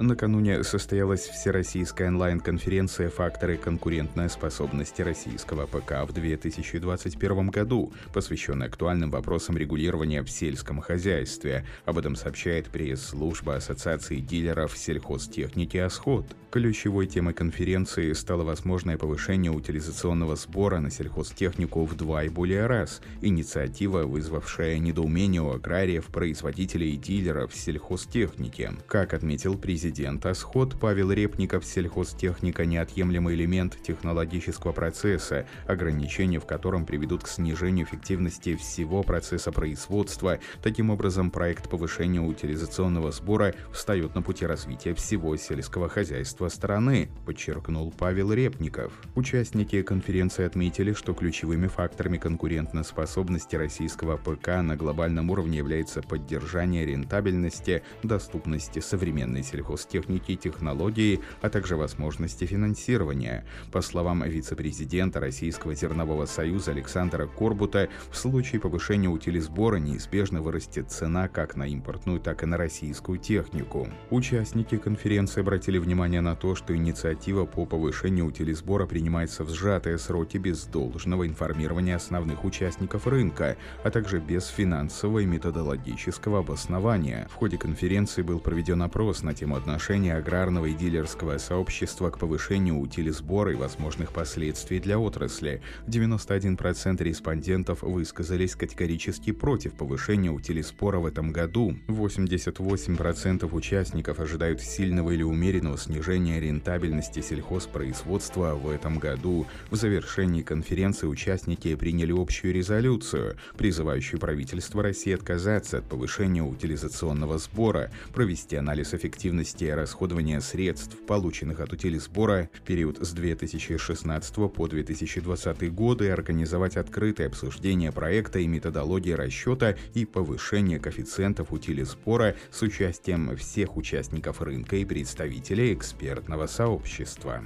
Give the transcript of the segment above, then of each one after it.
Накануне состоялась Всероссийская онлайн-конференция «Факторы конкурентной способности российского ПК в 2021 году», посвященная актуальным вопросам регулирования в сельском хозяйстве. Об этом сообщает пресс-служба Ассоциации дилеров сельхозтехники «Осход». Ключевой темой конференции стало возможное повышение утилизационного сбора на сельхозтехнику в два и более раз. Инициатива, вызвавшая недоумение у аграриев, производителей и дилеров сельхозтехники. Как отметил президент президента «Сход» Павел Репников сельхозтехника – неотъемлемый элемент технологического процесса, ограничения в котором приведут к снижению эффективности всего процесса производства. Таким образом, проект повышения утилизационного сбора встает на пути развития всего сельского хозяйства страны, подчеркнул Павел Репников. Участники конференции отметили, что ключевыми факторами конкурентоспособности российского ПК на глобальном уровне является поддержание рентабельности, доступности современной Гостехники и технологии, а также возможности финансирования. По словам вице-президента Российского зернового союза Александра Корбута, в случае повышения утилизбора неизбежно вырастет цена как на импортную, так и на российскую технику. Участники конференции обратили внимание на то, что инициатива по повышению утилизбора принимается в сжатые сроки без должного информирования основных участников рынка, а также без финансового и методологического обоснования. В ходе конференции был проведен опрос на тему отношение аграрного и дилерского сообщества к повышению утилизбора и возможных последствий для отрасли. 91% респондентов высказались категорически против повышения утилизбора в этом году. 88% участников ожидают сильного или умеренного снижения рентабельности сельхозпроизводства в этом году. В завершении конференции участники приняли общую резолюцию, призывающую правительство России отказаться от повышения утилизационного сбора, провести анализ эффективности эффективности расходования средств, полученных от утилизбора в период с 2016 по 2020 годы, организовать открытое обсуждение проекта и методологии расчета и повышения коэффициентов утилизбора с участием всех участников рынка и представителей экспертного сообщества.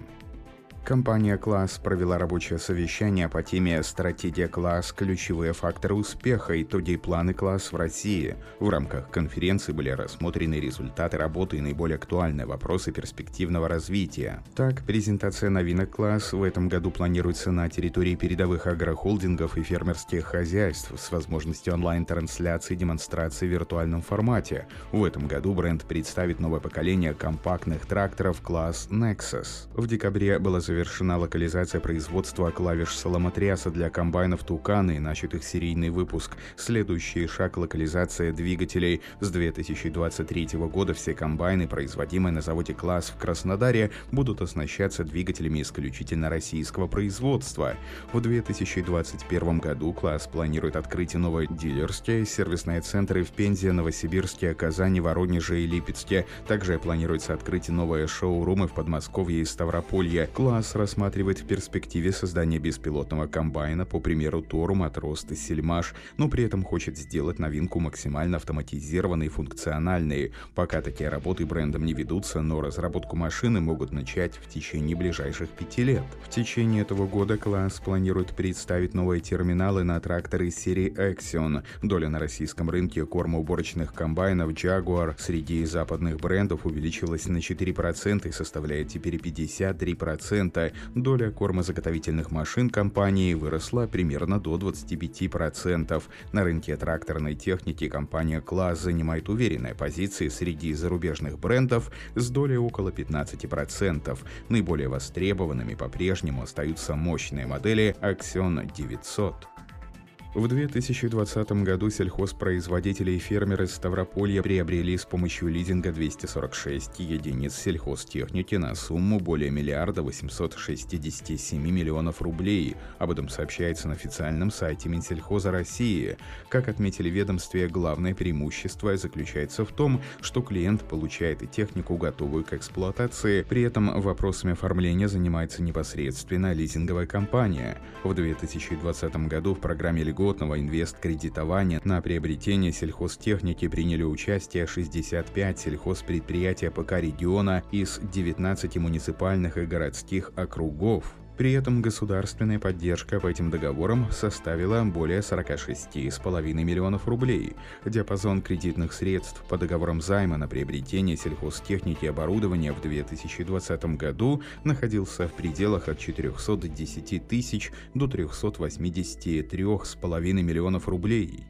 Компания «Класс» провела рабочее совещание по теме «Стратегия класс. Ключевые факторы успеха. Итоги и планы класс в России». В рамках конференции были рассмотрены результаты работы и наиболее актуальные вопросы перспективного развития. Так, презентация новинок класс в этом году планируется на территории передовых агрохолдингов и фермерских хозяйств с возможностью онлайн-трансляции и демонстрации в виртуальном формате. В этом году бренд представит новое поколение компактных тракторов класс Nexus. В декабре было завершено завершена локализация производства клавиш соломотряса для комбайнов Тукана и начат их серийный выпуск. Следующий шаг – локализация двигателей. С 2023 года все комбайны, производимые на заводе «Класс» в Краснодаре, будут оснащаться двигателями исключительно российского производства. В 2021 году «Класс» планирует открыть новые дилерские сервисные центры в Пензе, Новосибирске, Казани, Воронеже и Липецке. Также планируется открыть новые шоурумы в Подмосковье и Ставрополье. «Класс» КАМАЗ рассматривает в перспективе создание беспилотного комбайна по примеру Тору, Матрост и Сельмаш, но при этом хочет сделать новинку максимально автоматизированной и функциональной. Пока такие работы брендом не ведутся, но разработку машины могут начать в течение ближайших пяти лет. В течение этого года класс планирует представить новые терминалы на тракторы серии Axion. Доля на российском рынке кормоуборочных комбайнов Jaguar среди западных брендов увеличилась на 4% и составляет теперь 53% доля кормозаготовительных машин компании выросла примерно до 25%. На рынке тракторной техники компания «Класс» занимает уверенные позиции среди зарубежных брендов с долей около 15%. Наиболее востребованными по-прежнему остаются мощные модели Axion 900. В 2020 году сельхозпроизводители и фермеры Ставрополья приобрели с помощью лизинга 246 единиц сельхозтехники на сумму более миллиарда 867 миллионов рублей. Об этом сообщается на официальном сайте Минсельхоза России. Как отметили ведомстве, главное преимущество заключается в том, что клиент получает технику, готовую к эксплуатации. При этом вопросами оформления занимается непосредственно лизинговая компания. В 2020 году в программе льгот льготного инвесткредитования на приобретение сельхозтехники приняли участие 65 сельхозпредприятий ПК региона из 19 муниципальных и городских округов. При этом государственная поддержка по этим договорам составила более 46,5 миллионов рублей. Диапазон кредитных средств по договорам займа на приобретение сельхозтехники и оборудования в 2020 году находился в пределах от 410 тысяч до 383,5 миллионов рублей.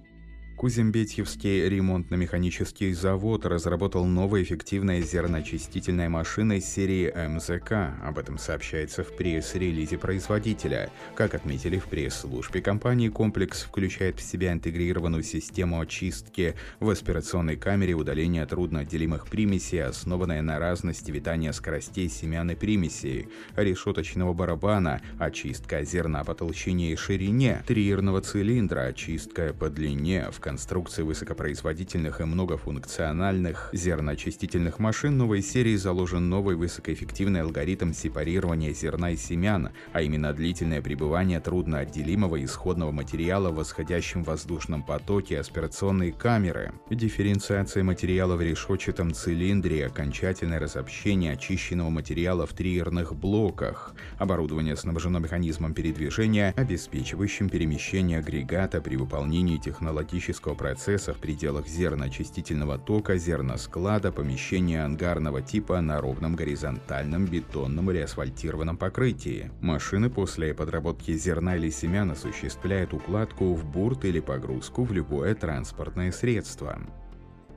Кузембетьевский ремонтно-механический завод разработал новое эффективное зерноочистительная машина серии МЗК. Об этом сообщается в пресс-релизе производителя. Как отметили в пресс-службе компании, комплекс включает в себя интегрированную систему очистки в аспирационной камере удаления трудноотделимых примесей, основанная на разности витания скоростей семян и примесей, решеточного барабана, очистка зерна по толщине и ширине, триерного цилиндра, очистка по длине, в конструкции высокопроизводительных и многофункциональных зерноочистительных машин новой серии заложен новый высокоэффективный алгоритм сепарирования зерна и семян, а именно длительное пребывание трудноотделимого исходного материала в восходящем воздушном потоке аспирационной камеры, дифференциация материала в решетчатом цилиндре, окончательное разобщение очищенного материала в триерных блоках. Оборудование снабжено механизмом передвижения, обеспечивающим перемещение агрегата при выполнении технологических химического процесса в пределах зерноочистительного тока, зерносклада, помещения ангарного типа на ровном горизонтальном бетонном или асфальтированном покрытии. Машины после подработки зерна или семян осуществляют укладку в бурт или погрузку в любое транспортное средство.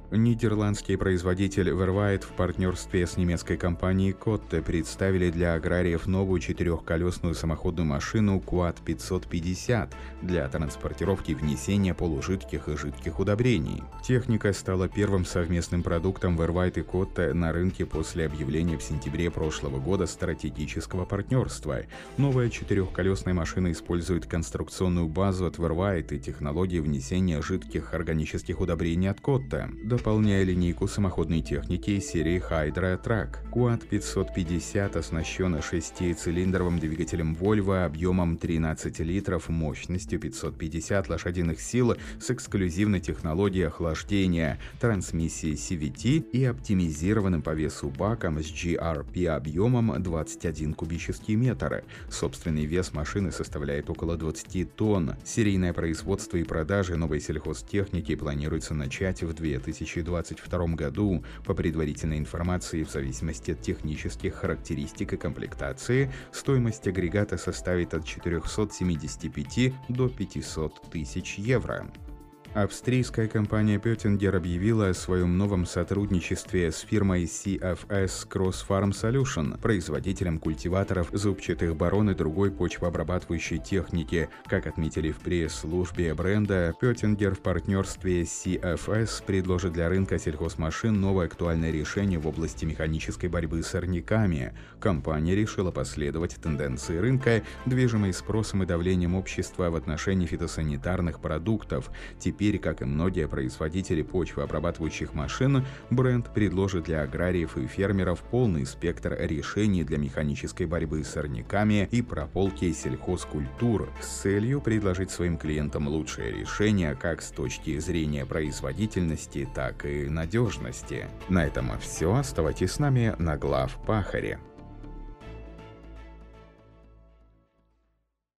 Нидерландский производитель Verweit в партнерстве с немецкой компанией Kotte представили для аграриев новую четырехколесную самоходную машину Quad 550 для транспортировки и внесения полужидких и жидких удобрений. Техника стала первым совместным продуктом Verweit и Kotte на рынке после объявления в сентябре прошлого года стратегического партнерства. Новая четырехколесная машина использует конструкционную базу от Verweit и технологии внесения жидких органических удобрений от Kotte дополняя линейку самоходной техники из серии Hydra Track. Quad 550 оснащен шестицилиндровым двигателем Volvo объемом 13 литров, мощностью 550 лошадиных сил с эксклюзивной технологией охлаждения, трансмиссией CVT и оптимизированным по весу баком с GRP объемом 21 кубический метр. Собственный вес машины составляет около 20 тонн. Серийное производство и продажи новой сельхозтехники планируется начать в 2000 2022 году. По предварительной информации, в зависимости от технических характеристик и комплектации, стоимость агрегата составит от 475 до 500 тысяч евро. Австрийская компания Pöttinger объявила о своем новом сотрудничестве с фирмой CFS Cross Farm Solution, производителем культиваторов зубчатых барон и другой почвообрабатывающей техники. Как отметили в пресс-службе бренда, Pöttinger в партнерстве с CFS предложит для рынка сельхозмашин новое актуальное решение в области механической борьбы с сорняками. Компания решила последовать тенденции рынка, движимой спросом и давлением общества в отношении фитосанитарных продуктов. Теперь Теперь, как и многие производители почвообрабатывающих машин, бренд предложит для аграриев и фермеров полный спектр решений для механической борьбы с сорняками и прополки сельхозкультур с целью предложить своим клиентам лучшее решение как с точки зрения производительности, так и надежности. На этом все. Оставайтесь с нами на глав Пахаре.